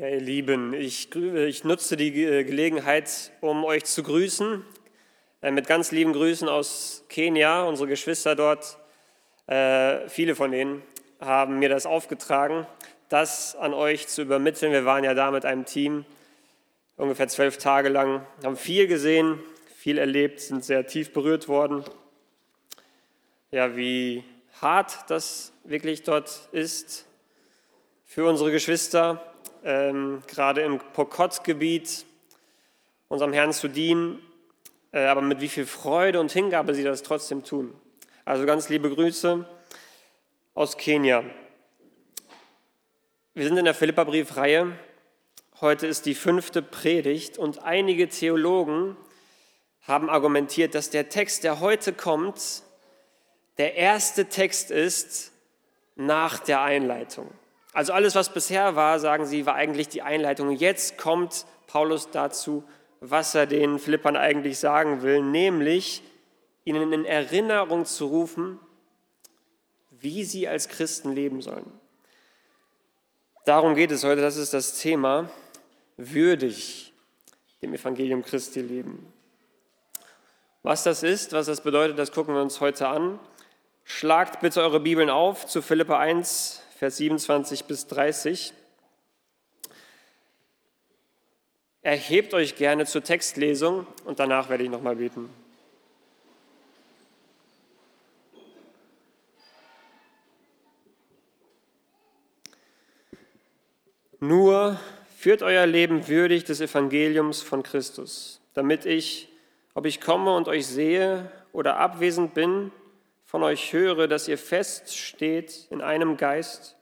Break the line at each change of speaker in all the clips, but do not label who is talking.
Ja, ihr Lieben, ich, ich nutze die Gelegenheit, um euch zu grüßen. Äh, mit ganz lieben Grüßen aus Kenia, unsere Geschwister dort. Äh, viele von denen haben mir das aufgetragen, das an euch zu übermitteln. Wir waren ja da mit einem Team ungefähr zwölf Tage lang, haben viel gesehen, viel erlebt, sind sehr tief berührt worden. Ja, wie hart das wirklich dort ist für unsere Geschwister ähm, gerade im Pokot-Gebiet unserem Herrn zu dienen, äh, aber mit wie viel Freude und Hingabe sie das trotzdem tun. Also ganz liebe Grüße aus Kenia. Wir sind in der Philippa-Briefreihe. Heute ist die fünfte Predigt und einige Theologen haben argumentiert, dass der Text, der heute kommt, der erste Text ist nach der Einleitung. Also alles, was bisher war, sagen sie, war eigentlich die Einleitung. Jetzt kommt Paulus dazu, was er den Philippern eigentlich sagen will, nämlich ihnen in Erinnerung zu rufen, wie sie als Christen leben sollen. Darum geht es heute, das ist das Thema, würdig dem Evangelium Christi leben. Was das ist, was das bedeutet, das gucken wir uns heute an. Schlagt bitte eure Bibeln auf zu Philippa 1, Vers 27 bis 30. Erhebt euch gerne zur Textlesung und danach werde ich nochmal beten. Nur führt euer Leben würdig des Evangeliums von Christus, damit ich, ob ich komme und euch sehe oder abwesend bin, von euch höre, dass ihr fest steht in einem Geist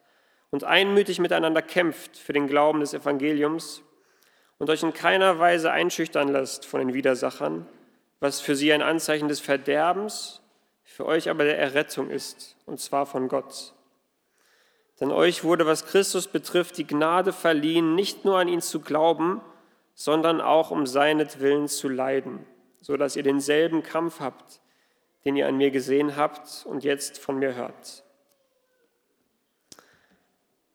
und einmütig miteinander kämpft für den Glauben des Evangeliums und euch in keiner Weise einschüchtern lasst von den Widersachern, was für sie ein Anzeichen des Verderbens, für euch aber der Errettung ist, und zwar von Gott. Denn euch wurde, was Christus betrifft, die Gnade verliehen, nicht nur an ihn zu glauben, sondern auch um seinetwillen zu leiden, so dass ihr denselben Kampf habt, den ihr an mir gesehen habt und jetzt von mir hört.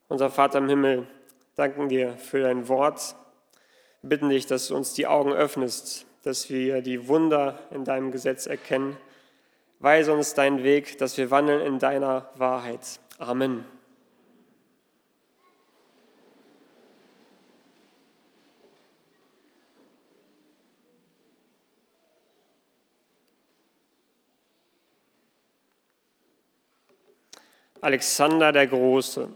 Unser Vater im Himmel, danken dir für dein Wort. Wir bitten dich, dass du uns die Augen öffnest, dass wir die Wunder in deinem Gesetz erkennen. Weise uns deinen Weg, dass wir wandeln in deiner Wahrheit. Amen. Alexander der Große.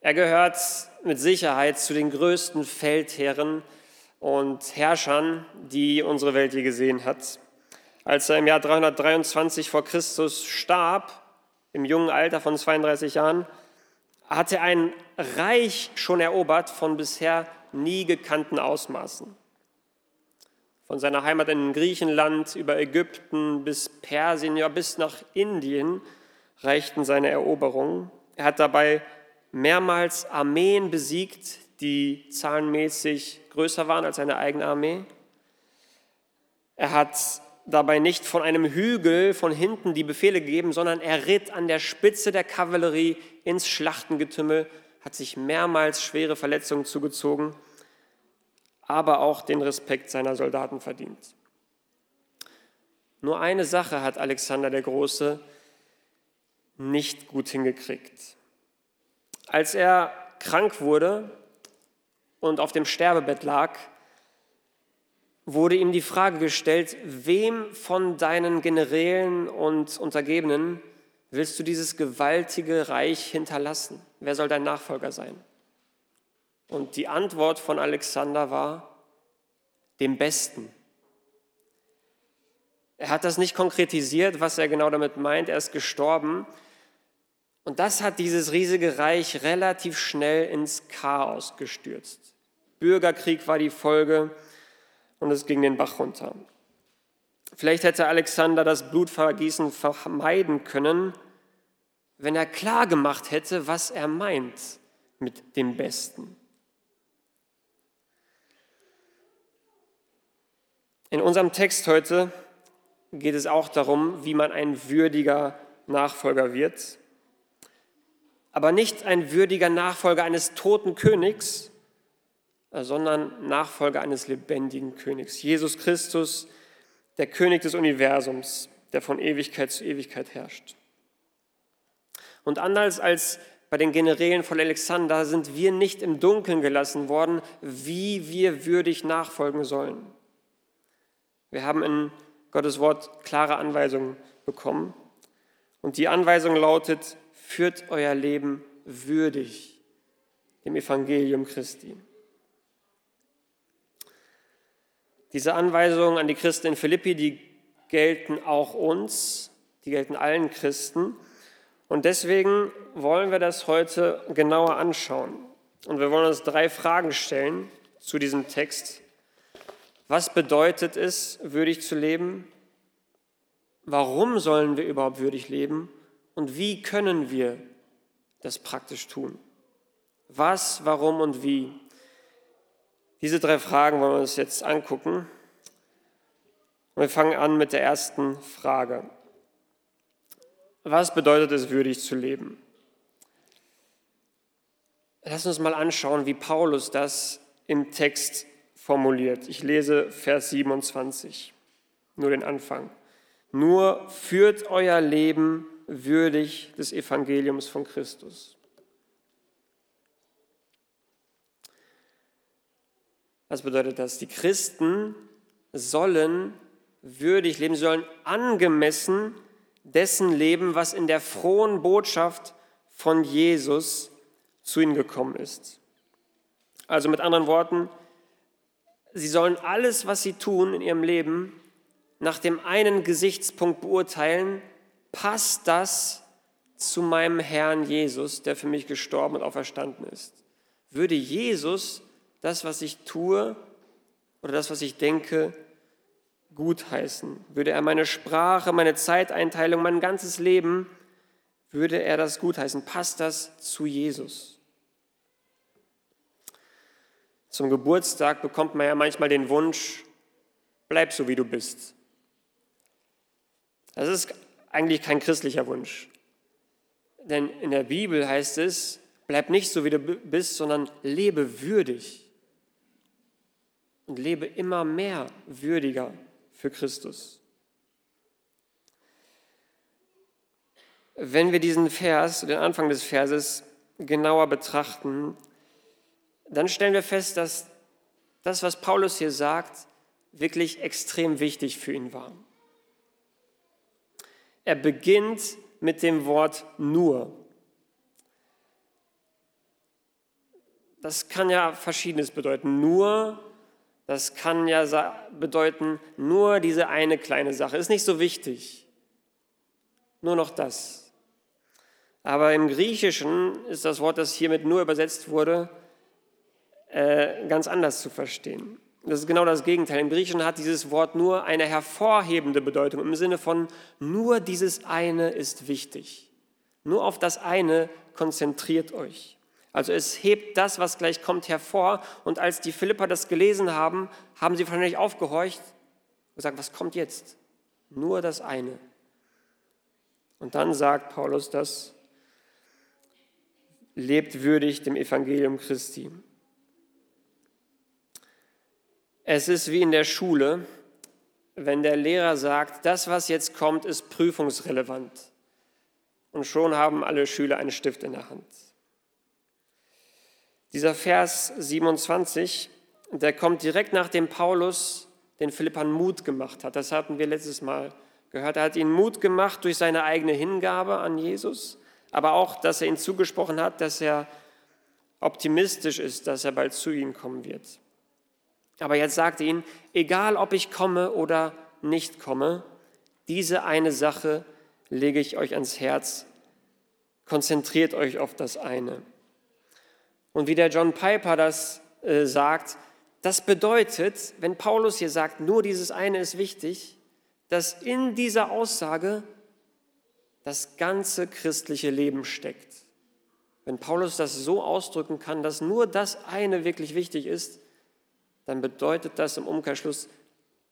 Er gehört mit Sicherheit zu den größten Feldherren und Herrschern, die unsere Welt je gesehen hat. Als er im Jahr 323 vor Christus starb, im jungen Alter von 32 Jahren, hat er ein Reich schon erobert von bisher nie gekannten Ausmaßen. Von seiner Heimat in Griechenland über Ägypten bis Persien, ja bis nach Indien reichten seine Eroberungen. Er hat dabei mehrmals Armeen besiegt, die zahlenmäßig größer waren als seine eigene Armee. Er hat dabei nicht von einem Hügel von hinten die Befehle gegeben, sondern er ritt an der Spitze der Kavallerie ins Schlachtengetümmel, hat sich mehrmals schwere Verletzungen zugezogen, aber auch den Respekt seiner Soldaten verdient. Nur eine Sache hat Alexander der Große nicht gut hingekriegt. Als er krank wurde und auf dem Sterbebett lag, wurde ihm die Frage gestellt, wem von deinen Generälen und Untergebenen willst du dieses gewaltige Reich hinterlassen? Wer soll dein Nachfolger sein? Und die Antwort von Alexander war, dem Besten. Er hat das nicht konkretisiert, was er genau damit meint. Er ist gestorben, und das hat dieses riesige Reich relativ schnell ins Chaos gestürzt. Bürgerkrieg war die Folge und es ging den Bach runter. Vielleicht hätte Alexander das Blutvergießen vermeiden können, wenn er klar gemacht hätte, was er meint mit dem Besten. In unserem Text heute geht es auch darum, wie man ein würdiger Nachfolger wird. Aber nicht ein würdiger Nachfolger eines toten Königs, sondern Nachfolger eines lebendigen Königs. Jesus Christus, der König des Universums, der von Ewigkeit zu Ewigkeit herrscht. Und anders als bei den Generälen von Alexander sind wir nicht im Dunkeln gelassen worden, wie wir würdig nachfolgen sollen. Wir haben in Gottes Wort klare Anweisungen bekommen. Und die Anweisung lautet, führt euer Leben würdig dem Evangelium Christi. Diese Anweisungen an die Christen in Philippi, die gelten auch uns, die gelten allen Christen. Und deswegen wollen wir das heute genauer anschauen. Und wir wollen uns drei Fragen stellen zu diesem Text. Was bedeutet es, würdig zu leben? Warum sollen wir überhaupt würdig leben? Und wie können wir das praktisch tun? Was, warum und wie? Diese drei Fragen wollen wir uns jetzt angucken. Und wir fangen an mit der ersten Frage. Was bedeutet es, würdig zu leben? Lass uns mal anschauen, wie Paulus das im Text formuliert. Ich lese Vers 27, nur den Anfang. Nur führt euer Leben würdig des Evangeliums von Christus. Was bedeutet das? Die Christen sollen würdig leben, sie sollen angemessen dessen leben, was in der frohen Botschaft von Jesus zu ihnen gekommen ist. Also mit anderen Worten, sie sollen alles, was sie tun in ihrem Leben, nach dem einen Gesichtspunkt beurteilen, passt das zu meinem Herrn Jesus, der für mich gestorben und auferstanden ist? Würde Jesus das, was ich tue oder das, was ich denke, gutheißen? Würde er meine Sprache, meine Zeiteinteilung, mein ganzes Leben, würde er das gutheißen? Passt das zu Jesus? Zum Geburtstag bekommt man ja manchmal den Wunsch, bleib so wie du bist. Das ist eigentlich kein christlicher Wunsch. Denn in der Bibel heißt es, bleib nicht so wie du bist, sondern lebe würdig. Und lebe immer mehr würdiger für Christus. Wenn wir diesen Vers, den Anfang des Verses genauer betrachten, dann stellen wir fest, dass das, was Paulus hier sagt, wirklich extrem wichtig für ihn war. Er beginnt mit dem Wort nur. Das kann ja verschiedenes bedeuten. Nur das kann ja bedeuten, nur diese eine kleine Sache ist nicht so wichtig. Nur noch das. Aber im Griechischen ist das Wort, das hiermit nur übersetzt wurde, äh, ganz anders zu verstehen. Das ist genau das Gegenteil. Im Griechischen hat dieses Wort nur eine hervorhebende Bedeutung im Sinne von nur dieses eine ist wichtig. Nur auf das eine konzentriert euch. Also es hebt das, was gleich kommt, hervor. Und als die Philipper das gelesen haben, haben sie wahrscheinlich aufgehorcht und gesagt, was kommt jetzt? Nur das eine. Und dann sagt Paulus das, lebt würdig dem Evangelium Christi. Es ist wie in der Schule, wenn der Lehrer sagt, das, was jetzt kommt, ist prüfungsrelevant. Und schon haben alle Schüler einen Stift in der Hand. Dieser Vers 27, der kommt direkt nachdem Paulus den Philippern Mut gemacht hat. Das hatten wir letztes Mal gehört. Er hat ihnen Mut gemacht durch seine eigene Hingabe an Jesus, aber auch, dass er ihnen zugesprochen hat, dass er optimistisch ist, dass er bald zu ihnen kommen wird. Aber jetzt sagt ihnen, egal ob ich komme oder nicht komme, diese eine Sache lege ich euch ans Herz. Konzentriert euch auf das eine. Und wie der John Piper das äh, sagt, das bedeutet, wenn Paulus hier sagt, nur dieses eine ist wichtig, dass in dieser Aussage das ganze christliche Leben steckt. Wenn Paulus das so ausdrücken kann, dass nur das eine wirklich wichtig ist, dann bedeutet das im Umkehrschluss,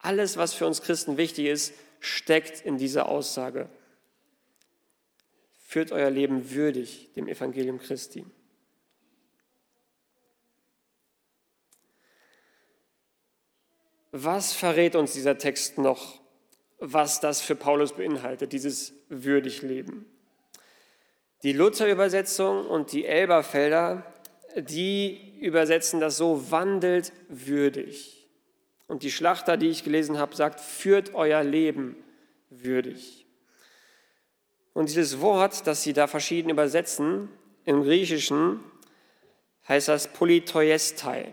alles, was für uns Christen wichtig ist, steckt in dieser Aussage. Führt euer Leben würdig dem Evangelium Christi. Was verrät uns dieser Text noch, was das für Paulus beinhaltet, dieses würdig Leben? Die Luther-Übersetzung und die Elberfelder, die übersetzen das so, wandelt würdig. Und die Schlachter, die ich gelesen habe, sagt, führt euer Leben würdig. Und dieses Wort, das sie da verschieden übersetzen, im Griechischen heißt das Polytoiestai.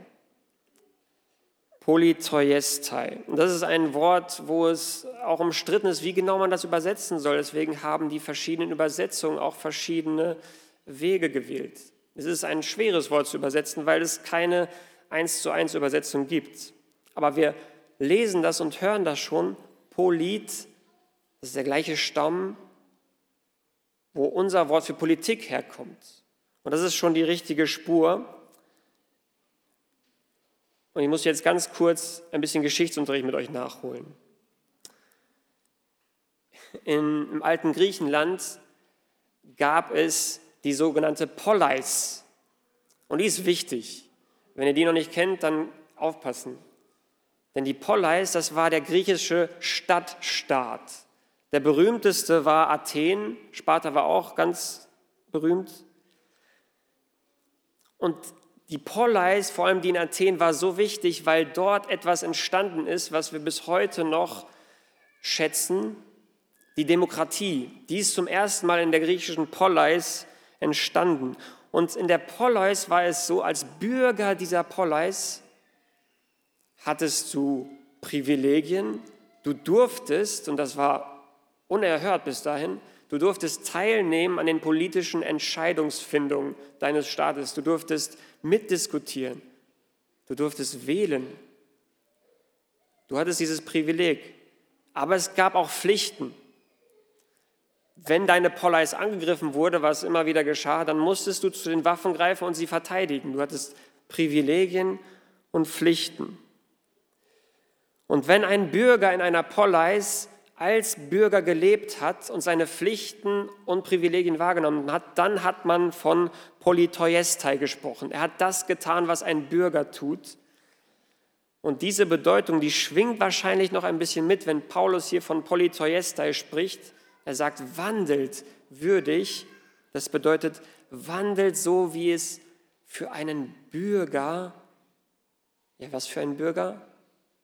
Polytoiestai. Und das ist ein Wort, wo es auch umstritten ist, wie genau man das übersetzen soll. Deswegen haben die verschiedenen Übersetzungen auch verschiedene Wege gewählt. Es ist ein schweres Wort zu übersetzen, weil es keine eins zu eins Übersetzung gibt. Aber wir lesen das und hören das schon. Polit, das ist der gleiche Stamm, wo unser Wort für Politik herkommt. Und das ist schon die richtige Spur. Und ich muss jetzt ganz kurz ein bisschen Geschichtsunterricht mit euch nachholen. In, Im alten Griechenland gab es die sogenannte Poleis. Und die ist wichtig. Wenn ihr die noch nicht kennt, dann aufpassen. Denn die Poleis, das war der griechische Stadtstaat. Der berühmteste war Athen, Sparta war auch ganz berühmt. Und die Poleis, vor allem die in Athen, war so wichtig, weil dort etwas entstanden ist, was wir bis heute noch schätzen, die Demokratie. Die ist zum ersten Mal in der griechischen Poleis entstanden. Und in der Poleis war es so, als Bürger dieser Poleis hattest du Privilegien, du durftest, und das war unerhört bis dahin, Du durftest teilnehmen an den politischen Entscheidungsfindungen deines Staates. Du durftest mitdiskutieren. Du durftest wählen. Du hattest dieses Privileg. Aber es gab auch Pflichten. Wenn deine Poleis angegriffen wurde, was immer wieder geschah, dann musstest du zu den Waffen greifen und sie verteidigen. Du hattest Privilegien und Pflichten. Und wenn ein Bürger in einer Poleis als Bürger gelebt hat und seine Pflichten und Privilegien wahrgenommen hat, dann hat man von Polytoiestai gesprochen. Er hat das getan, was ein Bürger tut. Und diese Bedeutung, die schwingt wahrscheinlich noch ein bisschen mit, wenn Paulus hier von Polytoiestai spricht. Er sagt, wandelt würdig. Das bedeutet, wandelt so, wie es für einen Bürger, ja, was für ein Bürger?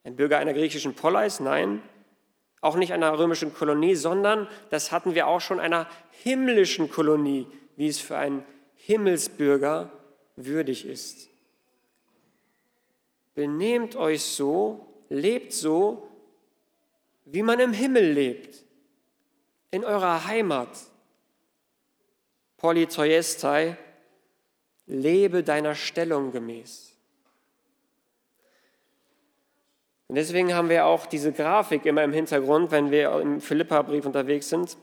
Ein Bürger einer griechischen Poleis? Nein, auch nicht einer römischen Kolonie, sondern, das hatten wir auch schon, einer himmlischen Kolonie, wie es für einen Himmelsbürger würdig ist. Benehmt euch so, lebt so, wie man im Himmel lebt, in eurer Heimat. Polytoiestai, lebe deiner Stellung gemäß. Und deswegen haben wir auch diese Grafik immer im Hintergrund, wenn wir im Philippa-Brief unterwegs sind,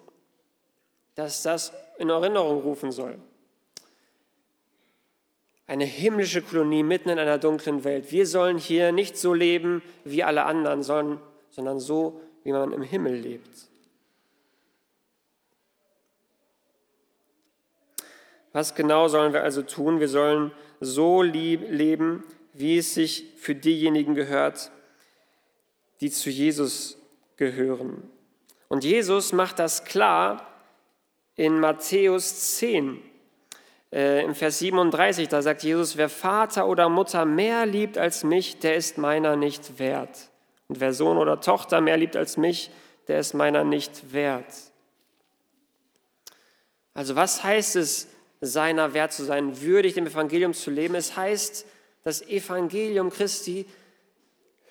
dass das in Erinnerung rufen soll. Eine himmlische Kolonie mitten in einer dunklen Welt. Wir sollen hier nicht so leben wie alle anderen, sondern so, wie man im Himmel lebt. Was genau sollen wir also tun? Wir sollen so leben, wie es sich für diejenigen gehört, die zu Jesus gehören. Und Jesus macht das klar in Matthäus 10, äh, im Vers 37. Da sagt Jesus, wer Vater oder Mutter mehr liebt als mich, der ist meiner nicht wert. Und wer Sohn oder Tochter mehr liebt als mich, der ist meiner nicht wert. Also was heißt es, seiner wert zu sein, würdig dem Evangelium zu leben? Es heißt, das Evangelium Christi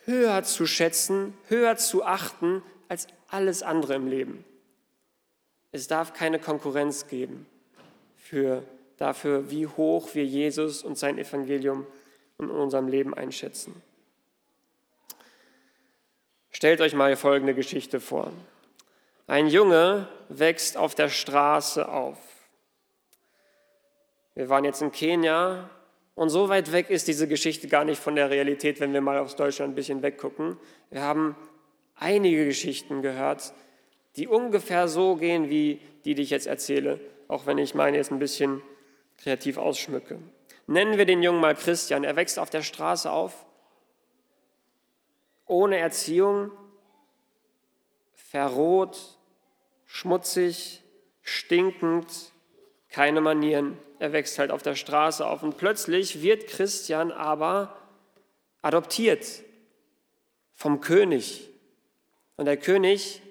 höher zu schätzen, höher zu achten als alles andere im Leben. Es darf keine Konkurrenz geben für, dafür, wie hoch wir Jesus und sein Evangelium in unserem Leben einschätzen. Stellt euch mal folgende Geschichte vor. Ein Junge wächst auf der Straße auf. Wir waren jetzt in Kenia und so weit weg ist diese Geschichte gar nicht von der Realität, wenn wir mal aus Deutschland ein bisschen weggucken. Wir haben einige Geschichten gehört, die ungefähr so gehen wie die, die ich jetzt erzähle. auch wenn ich meine jetzt ein bisschen kreativ ausschmücke. Nennen wir den Jungen mal Christian. Er wächst auf der Straße auf, ohne Erziehung, verroht, schmutzig, stinkend, keine Manieren. Er wächst halt auf der Straße auf und plötzlich wird Christian aber adoptiert vom König. Und der König,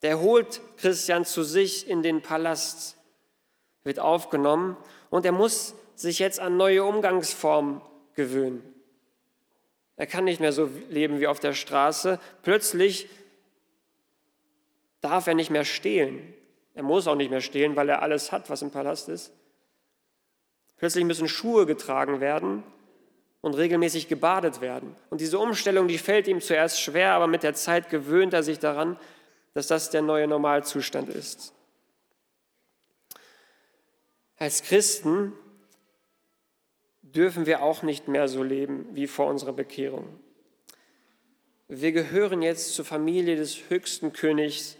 der holt Christian zu sich in den Palast, wird aufgenommen und er muss sich jetzt an neue Umgangsformen gewöhnen. Er kann nicht mehr so leben wie auf der Straße. Plötzlich darf er nicht mehr stehlen. Er muss auch nicht mehr stehlen, weil er alles hat, was im Palast ist. Plötzlich müssen Schuhe getragen werden und regelmäßig gebadet werden. Und diese Umstellung, die fällt ihm zuerst schwer, aber mit der Zeit gewöhnt er sich daran, dass das der neue Normalzustand ist. Als Christen dürfen wir auch nicht mehr so leben wie vor unserer Bekehrung. Wir gehören jetzt zur Familie des höchsten Königs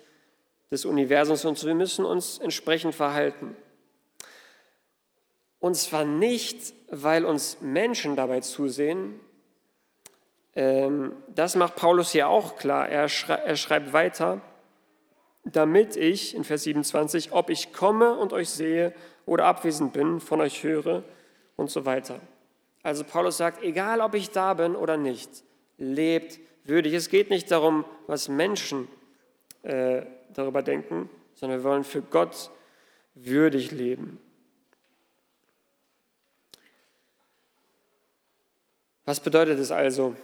des Universums und wir müssen uns entsprechend verhalten. Und zwar nicht, weil uns Menschen dabei zusehen. Ähm, das macht Paulus hier auch klar. Er, schreibt weiter, damit ich, in Vers 27, ob ich komme und euch sehe oder abwesend bin, von euch höre und so weiter. Also Paulus sagt, egal ob ich da bin oder nicht, lebt würdig. Es geht nicht darum, was Menschen äh, darüber denken, sondern wir wollen für Gott würdig leben. Was bedeutet es also,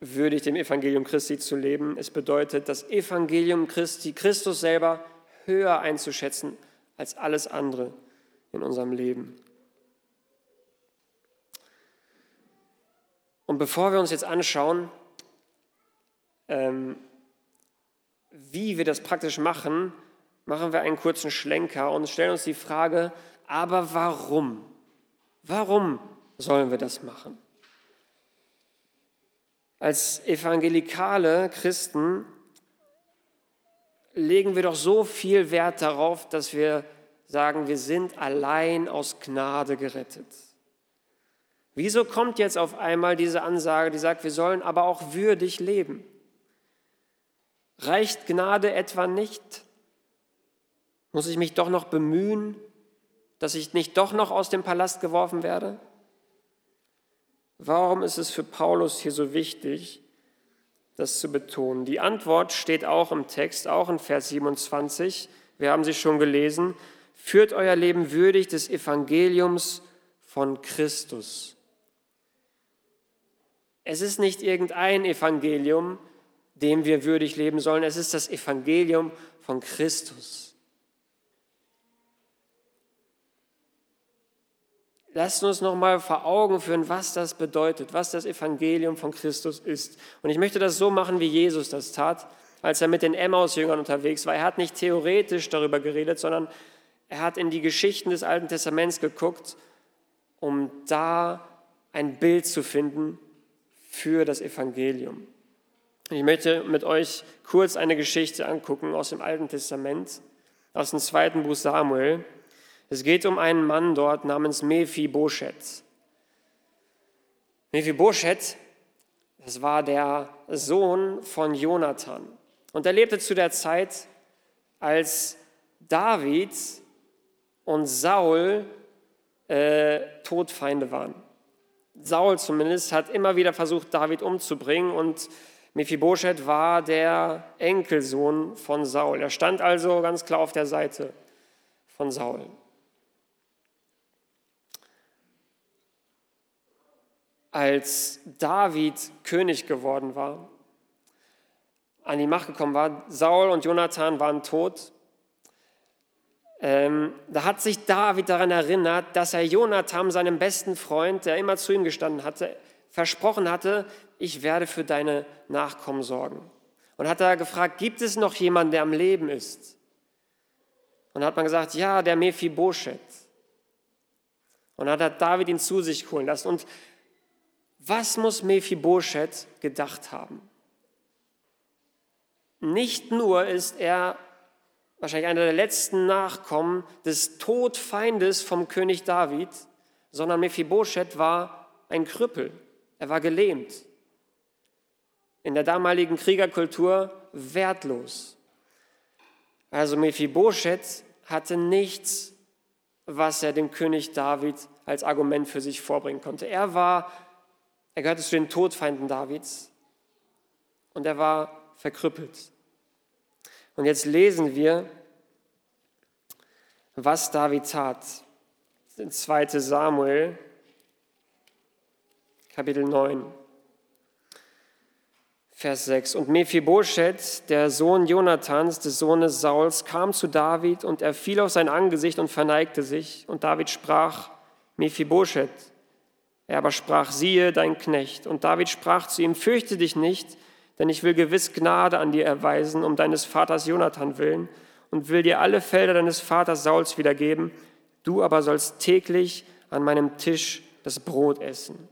würdig dem Evangelium Christi zu leben? Es bedeutet, das Evangelium Christi, Christus selber, höher einzuschätzen als alles andere in unserem Leben. Und bevor wir uns jetzt anschauen, ähm, wie wir das praktisch machen, machen wir einen kurzen Schlenker und stellen uns die Frage, aber warum? Warum sollen wir das machen? Als evangelikale Christen legen wir doch so viel Wert darauf, dass wir sagen, wir sind allein aus Gnade gerettet. Wieso kommt jetzt auf einmal diese Ansage, die sagt, wir sollen aber auch würdig leben? Reicht Gnade etwa nicht? Muss ich mich doch noch bemühen, dass ich nicht doch noch aus dem Palast geworfen werde? Warum ist es für Paulus hier so wichtig, das zu betonen? Die Antwort steht auch im Text, auch in Vers 27. Wir haben sie schon gelesen. Führt euer Leben würdig des Evangeliums von Christus. Es ist nicht irgendein Evangelium, dem wir würdig leben sollen. Es ist das Evangelium von Christus. Lasst uns noch mal vor Augen führen, was das bedeutet, was das Evangelium von Christus ist. Und ich möchte das so machen, wie Jesus das tat, als er mit den Emmaus-Jüngern unterwegs war. Er hat nicht theoretisch darüber geredet, sondern er hat in die Geschichten des Alten Testaments geguckt, um da ein Bild zu finden für das Evangelium. Ich möchte mit euch kurz eine Geschichte angucken aus dem Alten Testament, aus dem zweiten Buch Samuel. Es geht um einen Mann dort namens Mephibosheth. Mephibosheth, das war der Sohn von Jonathan. Und er lebte zu der Zeit, als David und Saul äh, Todfeinde waren. Saul zumindest hat immer wieder versucht, David umzubringen und Mephibosheth war der Enkelsohn von Saul. Er stand also ganz klar auf der Seite von Saul. Als David König geworden war, an die Macht gekommen war, Saul und Jonathan waren tot, ähm, da hat sich David daran erinnert, dass er Jonathan, seinem besten Freund, der immer zu ihm gestanden hatte, versprochen hatte, ich werde für deine Nachkommen sorgen. Und hat er gefragt, gibt es noch jemanden, der am Leben ist? Und hat man gesagt, ja, der Mephibosheth. Und hat David ihn zu sich holen lassen. Und was muss Mephibosheth gedacht haben? Nicht nur ist er wahrscheinlich einer der letzten Nachkommen des Todfeindes vom König David, sondern Mephibosheth war ein Krüppel. Er war gelähmt. In der damaligen Kriegerkultur wertlos. Also Mephibosheth hatte nichts, was er dem König David als Argument für sich vorbringen konnte. Er war, er gehörte zu den Todfeinden Davids und er war verkrüppelt. Und jetzt lesen wir, was David tat. In 2 Samuel, Kapitel 9, Vers 6. Und Mephibosheth, der Sohn Jonathans, des Sohnes Sauls, kam zu David und er fiel auf sein Angesicht und verneigte sich. Und David sprach, Mephibosheth. Er aber sprach, siehe, dein Knecht. Und David sprach zu ihm, fürchte dich nicht, denn ich will gewiss Gnade an dir erweisen, um deines Vaters Jonathan willen, und will dir alle Felder deines Vaters Sauls wiedergeben. Du aber sollst täglich an meinem Tisch das Brot essen.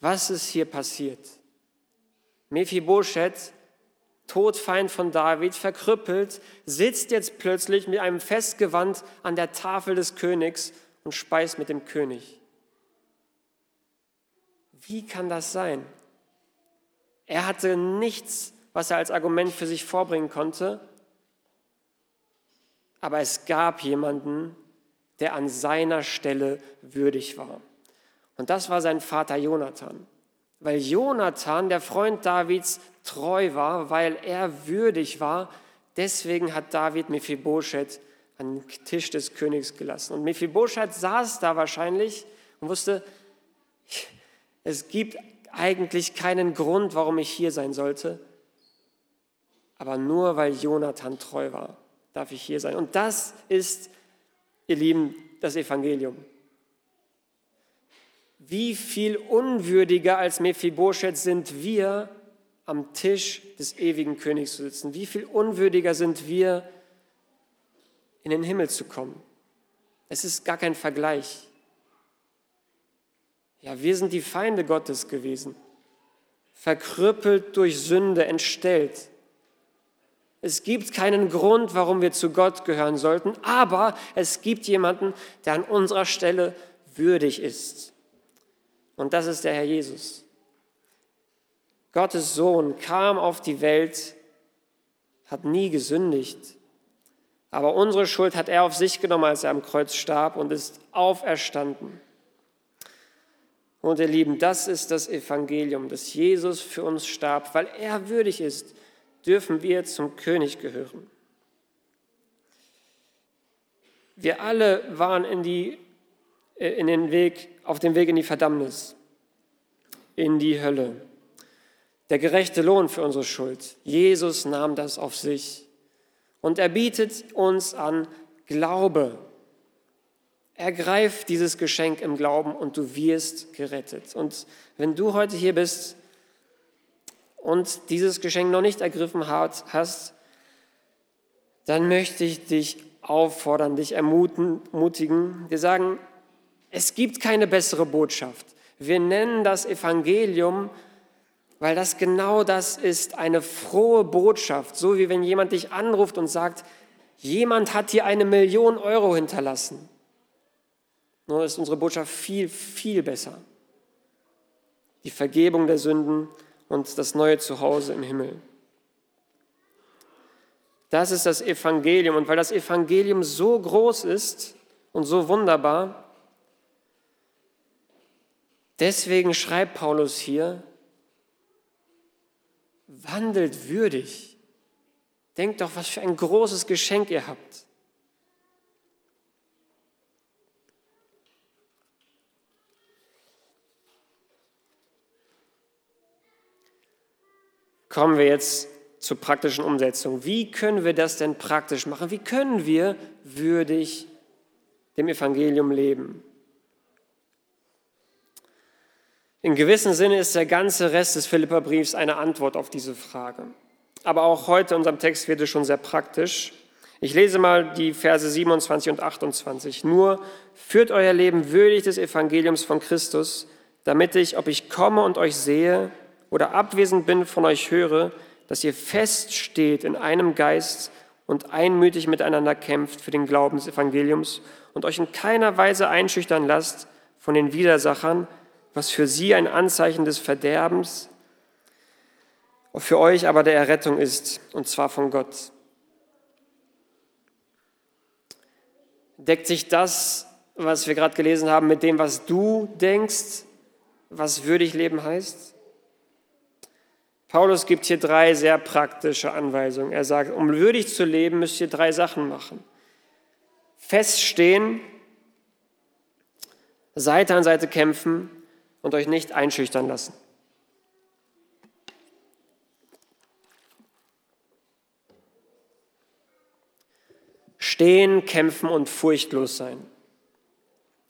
Was ist hier passiert? Mephibosheth, Todfeind von David, verkrüppelt, sitzt jetzt plötzlich mit einem Festgewand an der Tafel des Königs und speist mit dem König. Wie kann das sein? Er hatte nichts, was er als Argument für sich vorbringen konnte, aber es gab jemanden, der an seiner Stelle würdig war. Und das war sein Vater Jonathan. Weil Jonathan, der Freund Davids, treu war, weil er würdig war, deswegen hat David Mephibosheth an den Tisch des Königs gelassen. Und Mephibosheth saß da wahrscheinlich und wusste, es gibt eigentlich keinen Grund, warum ich hier sein sollte. Aber nur weil Jonathan treu war, darf ich hier sein. Und das ist, ihr Lieben, das Evangelium. Wie viel unwürdiger als Mephibosheth sind wir, am Tisch des ewigen Königs zu sitzen? Wie viel unwürdiger sind wir, in den Himmel zu kommen? Es ist gar kein Vergleich. Ja, wir sind die Feinde Gottes gewesen, verkrüppelt durch Sünde, entstellt. Es gibt keinen Grund, warum wir zu Gott gehören sollten, aber es gibt jemanden, der an unserer Stelle würdig ist. Und das ist der Herr Jesus. Gottes Sohn kam auf die Welt, hat nie gesündigt, aber unsere Schuld hat er auf sich genommen, als er am Kreuz starb und ist auferstanden. Und ihr Lieben, das ist das Evangelium, dass Jesus für uns starb. Weil er würdig ist, dürfen wir zum König gehören. Wir alle waren in, die, in den Weg, auf dem Weg in die Verdammnis, in die Hölle. Der gerechte Lohn für unsere Schuld. Jesus nahm das auf sich. Und er bietet uns an Glaube Ergreif dieses Geschenk im Glauben und du wirst gerettet. Und wenn du heute hier bist und dieses Geschenk noch nicht ergriffen hast, dann möchte ich dich auffordern, dich ermutigen. Wir sagen, es gibt keine bessere Botschaft. Wir nennen das Evangelium, weil das genau das ist, eine frohe Botschaft. So wie wenn jemand dich anruft und sagt, jemand hat dir eine Million Euro hinterlassen. Nur ist unsere Botschaft viel, viel besser. Die Vergebung der Sünden und das neue Zuhause im Himmel. Das ist das Evangelium. Und weil das Evangelium so groß ist und so wunderbar, deswegen schreibt Paulus hier, wandelt würdig. Denkt doch, was für ein großes Geschenk ihr habt. kommen wir jetzt zur praktischen Umsetzung. Wie können wir das denn praktisch machen? Wie können wir würdig dem Evangelium leben? In gewissem Sinne ist der ganze Rest des Philipperbriefs eine Antwort auf diese Frage. Aber auch heute in unserem Text wird es schon sehr praktisch. Ich lese mal die Verse 27 und 28. Nur führt euer Leben würdig des Evangeliums von Christus, damit ich, ob ich komme und euch sehe, oder abwesend bin, von euch höre, dass ihr feststeht in einem Geist und einmütig miteinander kämpft für den Glauben des Evangeliums und euch in keiner Weise einschüchtern lasst von den Widersachern, was für sie ein Anzeichen des Verderbens, für euch aber der Errettung ist, und zwar von Gott. Deckt sich das, was wir gerade gelesen haben, mit dem, was du denkst, was würdig leben heißt? Paulus gibt hier drei sehr praktische Anweisungen. Er sagt, um würdig zu leben, müsst ihr drei Sachen machen. Feststehen, Seite an Seite kämpfen und euch nicht einschüchtern lassen. Stehen, kämpfen und furchtlos sein.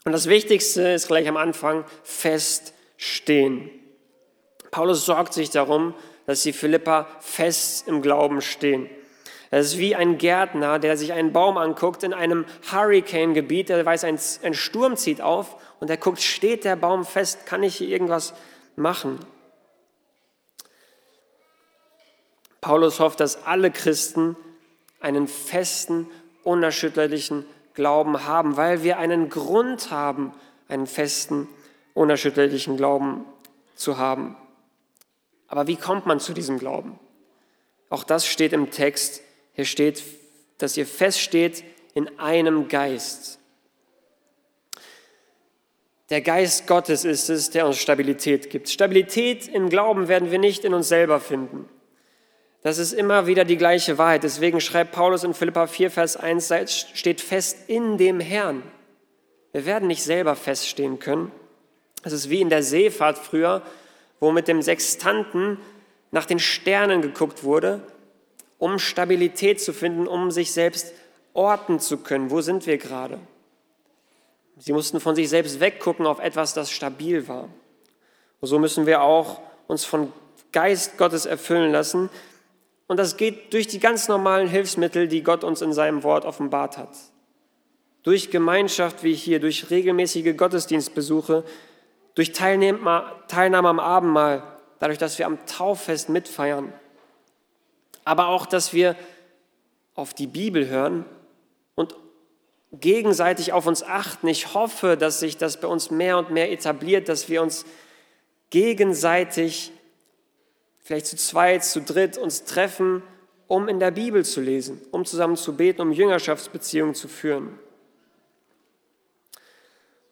Und das Wichtigste ist gleich am Anfang feststehen. Paulus sorgt sich darum, dass die Philippa fest im Glauben stehen. Es ist wie ein Gärtner, der sich einen Baum anguckt in einem Hurricane-Gebiet, der weiß, ein, ein Sturm zieht auf und er guckt, steht der Baum fest, kann ich hier irgendwas machen? Paulus hofft, dass alle Christen einen festen, unerschütterlichen Glauben haben, weil wir einen Grund haben, einen festen, unerschütterlichen Glauben zu haben. Aber wie kommt man zu diesem Glauben? Auch das steht im Text. Hier steht, dass ihr feststeht in einem Geist. Der Geist Gottes ist es, der uns Stabilität gibt. Stabilität im Glauben werden wir nicht in uns selber finden. Das ist immer wieder die gleiche Wahrheit. Deswegen schreibt Paulus in Philippa 4, Vers 1, steht fest in dem Herrn. Wir werden nicht selber feststehen können. Es ist wie in der Seefahrt früher, wo mit dem Sextanten nach den Sternen geguckt wurde, um Stabilität zu finden, um sich selbst orten zu können. Wo sind wir gerade? Sie mussten von sich selbst weggucken auf etwas, das stabil war. Und so müssen wir auch uns von Geist Gottes erfüllen lassen. Und das geht durch die ganz normalen Hilfsmittel, die Gott uns in seinem Wort offenbart hat. Durch Gemeinschaft wie hier, durch regelmäßige Gottesdienstbesuche, durch Teilnahme, Teilnahme am Abendmahl, dadurch, dass wir am Tauffest mitfeiern, aber auch, dass wir auf die Bibel hören und gegenseitig auf uns achten. Ich hoffe, dass sich das bei uns mehr und mehr etabliert, dass wir uns gegenseitig, vielleicht zu zweit, zu dritt, uns treffen, um in der Bibel zu lesen, um zusammen zu beten, um Jüngerschaftsbeziehungen zu führen.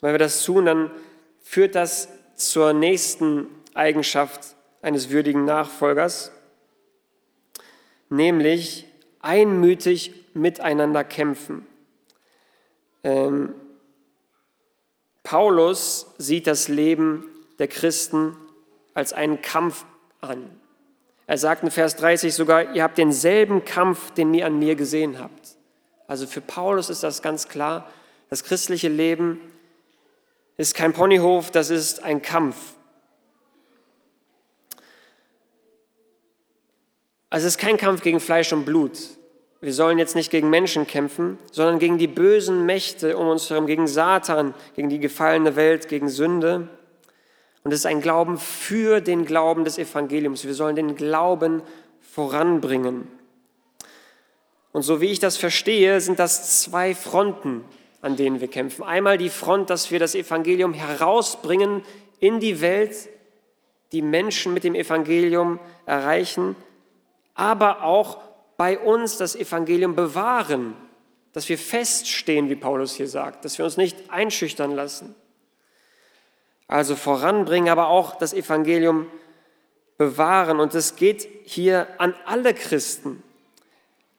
Wenn wir das tun, dann führt das zur nächsten Eigenschaft eines würdigen Nachfolgers, nämlich einmütig miteinander kämpfen. Ähm, Paulus sieht das Leben der Christen als einen Kampf an. Er sagt in Vers 30 sogar, ihr habt denselben Kampf, den ihr an mir gesehen habt. Also für Paulus ist das ganz klar, das christliche Leben ist kein Ponyhof, das ist ein Kampf. Also es ist kein Kampf gegen Fleisch und Blut. Wir sollen jetzt nicht gegen Menschen kämpfen, sondern gegen die bösen Mächte um uns herum, gegen Satan, gegen die gefallene Welt, gegen Sünde. Und es ist ein Glauben für den Glauben des Evangeliums. Wir sollen den Glauben voranbringen. Und so wie ich das verstehe, sind das zwei Fronten, an denen wir kämpfen. Einmal die Front, dass wir das Evangelium herausbringen in die Welt, die Menschen mit dem Evangelium erreichen, aber auch bei uns das Evangelium bewahren, dass wir feststehen, wie Paulus hier sagt, dass wir uns nicht einschüchtern lassen. Also voranbringen, aber auch das Evangelium bewahren. Und es geht hier an alle Christen.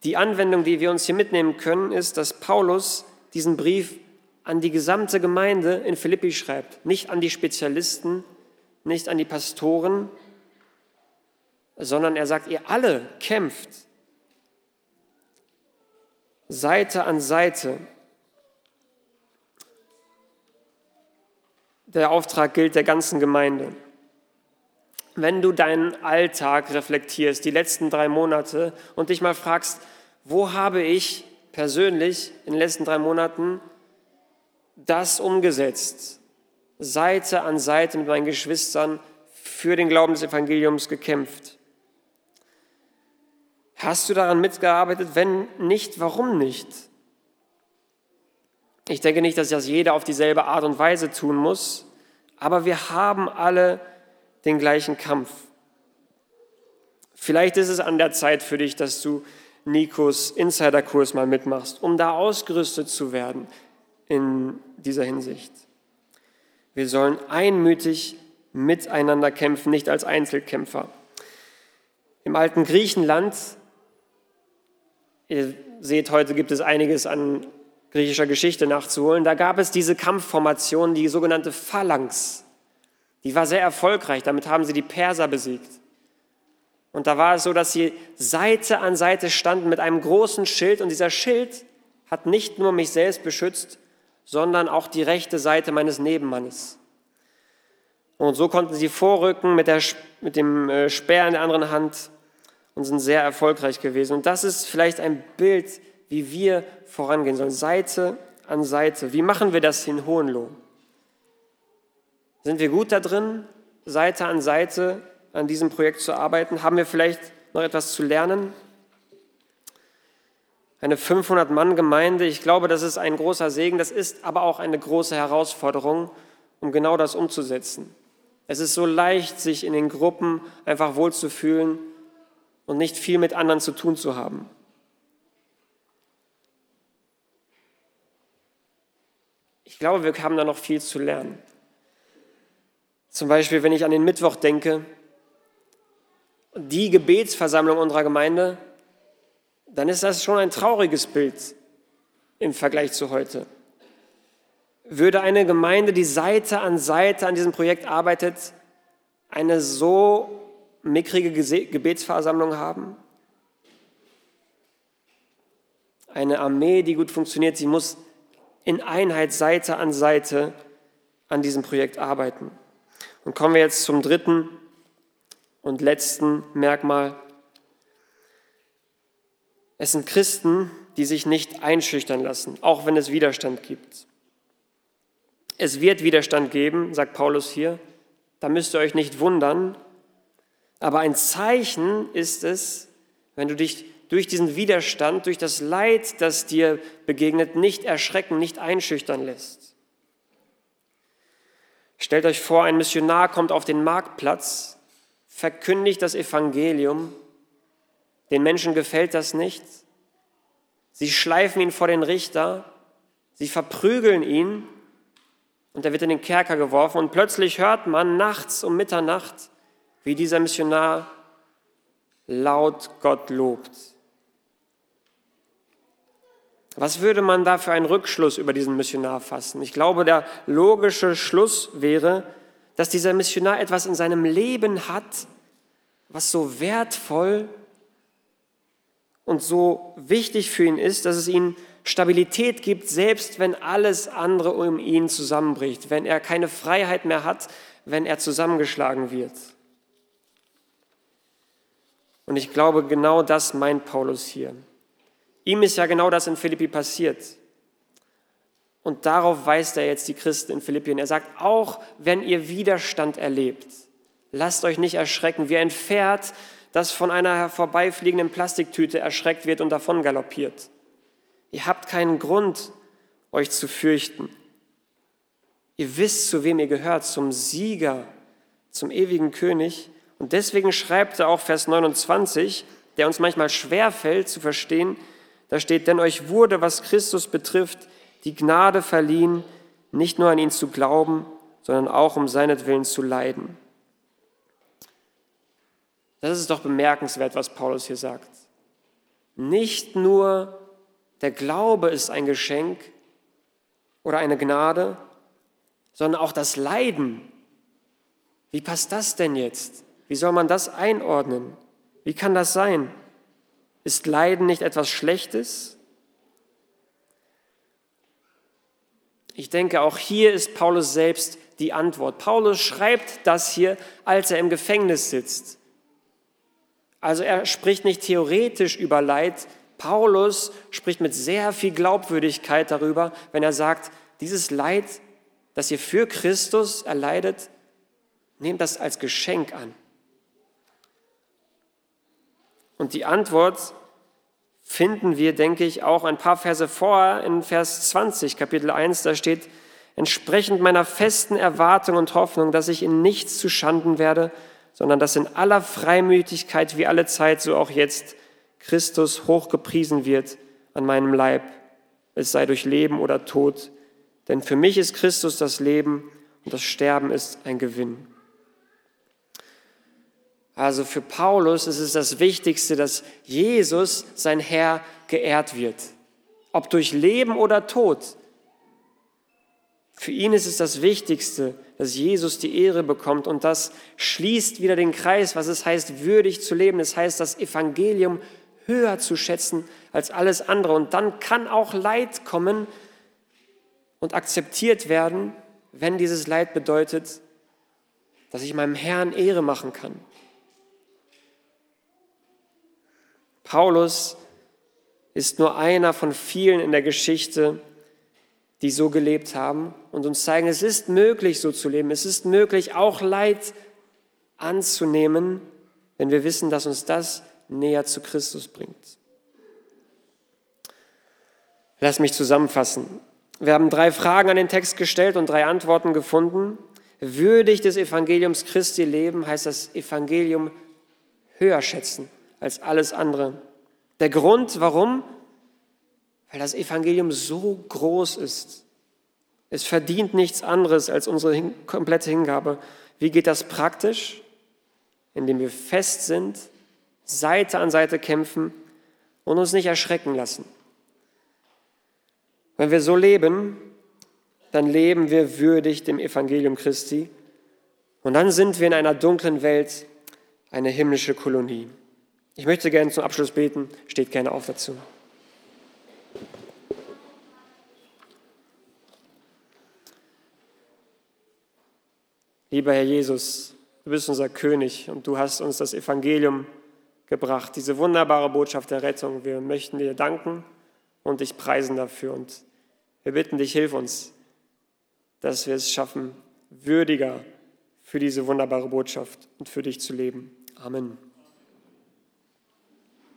Die Anwendung, die wir uns hier mitnehmen können, ist, dass Paulus diesen Brief an die gesamte Gemeinde in Philippi schreibt, nicht an die Spezialisten, nicht an die Pastoren, sondern er sagt, ihr alle kämpft Seite an Seite. Der Auftrag gilt der ganzen Gemeinde. Wenn du deinen Alltag reflektierst, die letzten drei Monate, und dich mal fragst, wo habe ich persönlich in den letzten drei Monaten das umgesetzt, Seite an Seite mit meinen Geschwistern für den Glauben des Evangeliums gekämpft. Hast du daran mitgearbeitet? Wenn nicht, warum nicht? Ich denke nicht, dass das jeder auf dieselbe Art und Weise tun muss, aber wir haben alle den gleichen Kampf. Vielleicht ist es an der Zeit für dich, dass du Nikos Insiderkurs mal mitmachst, um da ausgerüstet zu werden in dieser Hinsicht. Wir sollen einmütig miteinander kämpfen, nicht als Einzelkämpfer. Im alten Griechenland, ihr seht, heute gibt es einiges an griechischer Geschichte nachzuholen, da gab es diese Kampfformation, die sogenannte Phalanx. Die war sehr erfolgreich, damit haben sie die Perser besiegt. Und da war es so, dass sie Seite an Seite standen mit einem großen Schild und dieser Schild hat nicht nur mich selbst beschützt, sondern auch die rechte Seite meines Nebenmannes. Und so konnten sie vorrücken mit, der, mit dem äh, Speer in der anderen Hand und sind sehr erfolgreich gewesen. Und das ist vielleicht ein Bild, wie wir vorangehen sollen, Seite an Seite. Wie machen wir das in Hohenloh? Sind wir gut da drin, Seite an Seite an diesem Projekt zu arbeiten? Haben wir vielleicht noch etwas zu lernen? Eine 500-Mann-Gemeinde, ich glaube, das ist ein großer Segen, das ist aber auch eine große Herausforderung, um genau das umzusetzen. Es ist so leicht, sich in den Gruppen einfach wohlzufühlen und nicht viel mit anderen zu tun zu haben. Ich glaube, wir haben da noch viel zu lernen. Zum Beispiel, wenn ich an den Mittwoch denke, die Gebetsversammlung unserer Gemeinde, dann ist das schon ein trauriges Bild im Vergleich zu heute. Würde eine Gemeinde, die Seite an Seite an diesem Projekt arbeitet, eine so mickrige Gebetsversammlung haben? Eine Armee, die gut funktioniert, sie muss in Einheit Seite an Seite an diesem Projekt arbeiten. Und kommen wir jetzt zum dritten und letzten Merkmal. Es sind Christen, die sich nicht einschüchtern lassen, auch wenn es Widerstand gibt. Es wird Widerstand geben, sagt Paulus hier. Da müsst ihr euch nicht wundern. Aber ein Zeichen ist es, wenn du dich durch diesen Widerstand, durch das Leid, das dir begegnet, nicht erschrecken, nicht einschüchtern lässt. Stellt euch vor, ein Missionar kommt auf den Marktplatz, verkündigt das Evangelium, den Menschen gefällt das nicht, sie schleifen ihn vor den Richter, sie verprügeln ihn. Und er wird in den Kerker geworfen. Und plötzlich hört man nachts um Mitternacht, wie dieser Missionar laut Gott lobt. Was würde man da für einen Rückschluss über diesen Missionar fassen? Ich glaube, der logische Schluss wäre, dass dieser Missionar etwas in seinem Leben hat, was so wertvoll und so wichtig für ihn ist, dass es ihm Stabilität gibt, selbst wenn alles andere um ihn zusammenbricht, wenn er keine Freiheit mehr hat, wenn er zusammengeschlagen wird. Und ich glaube, genau das meint Paulus hier. Ihm ist ja genau das in Philippi passiert. Und darauf weist er jetzt die Christen in Philippien. Er sagt, auch wenn ihr Widerstand erlebt, lasst euch nicht erschrecken, wie ein Pferd, das von einer vorbeifliegenden Plastiktüte erschreckt wird und davon galoppiert. Ihr habt keinen Grund, euch zu fürchten. Ihr wisst, zu wem ihr gehört, zum Sieger, zum ewigen König. Und deswegen schreibt er auch Vers 29, der uns manchmal schwer fällt zu verstehen, da steht, denn euch wurde, was Christus betrifft, die Gnade verliehen, nicht nur an ihn zu glauben, sondern auch um seinetwillen zu leiden. Das ist doch bemerkenswert, was Paulus hier sagt. Nicht nur der Glaube ist ein Geschenk oder eine Gnade, sondern auch das Leiden. Wie passt das denn jetzt? Wie soll man das einordnen? Wie kann das sein? Ist Leiden nicht etwas Schlechtes? Ich denke, auch hier ist Paulus selbst die Antwort. Paulus schreibt das hier, als er im Gefängnis sitzt. Also er spricht nicht theoretisch über Leid. Paulus spricht mit sehr viel Glaubwürdigkeit darüber, wenn er sagt, dieses Leid, das ihr für Christus erleidet, nehmt das als Geschenk an. Und die Antwort finden wir, denke ich, auch ein paar Verse vorher in Vers 20, Kapitel 1, da steht, entsprechend meiner festen Erwartung und Hoffnung, dass ich in nichts zu Schanden werde, sondern dass in aller Freimütigkeit wie alle Zeit, so auch jetzt, Christus hochgepriesen wird an meinem Leib, es sei durch Leben oder Tod. Denn für mich ist Christus das Leben und das Sterben ist ein Gewinn. Also für Paulus ist es das Wichtigste, dass Jesus, sein Herr, geehrt wird. Ob durch Leben oder Tod. Für ihn ist es das Wichtigste, dass Jesus die Ehre bekommt und das schließt wieder den Kreis, was es heißt, würdig zu leben. Das heißt, das Evangelium höher zu schätzen als alles andere. Und dann kann auch Leid kommen und akzeptiert werden, wenn dieses Leid bedeutet, dass ich meinem Herrn Ehre machen kann. Paulus ist nur einer von vielen in der Geschichte, die so gelebt haben und uns zeigen, es ist möglich, so zu leben. Es ist möglich, auch Leid anzunehmen, wenn wir wissen, dass uns das näher zu Christus bringt. Lass mich zusammenfassen. Wir haben drei Fragen an den Text gestellt und drei Antworten gefunden. Würdig des Evangeliums Christi leben heißt das Evangelium höher schätzen als alles andere. Der Grund, warum? Weil das Evangelium so groß ist. Es verdient nichts anderes als unsere komplette Hingabe. Wie geht das praktisch? Indem wir fest sind, Seite an Seite kämpfen und uns nicht erschrecken lassen. Wenn wir so leben, dann leben wir würdig dem Evangelium Christi und dann sind wir in einer dunklen Welt eine himmlische Kolonie. Ich möchte gerne zum Abschluss beten, steht gerne auf dazu. Lieber Herr Jesus, du bist unser König und du hast uns das Evangelium gebracht, diese wunderbare Botschaft der Rettung. Wir möchten dir danken und dich preisen dafür. Und wir bitten dich, hilf uns, dass wir es schaffen, würdiger für diese wunderbare Botschaft und für dich zu leben. Amen.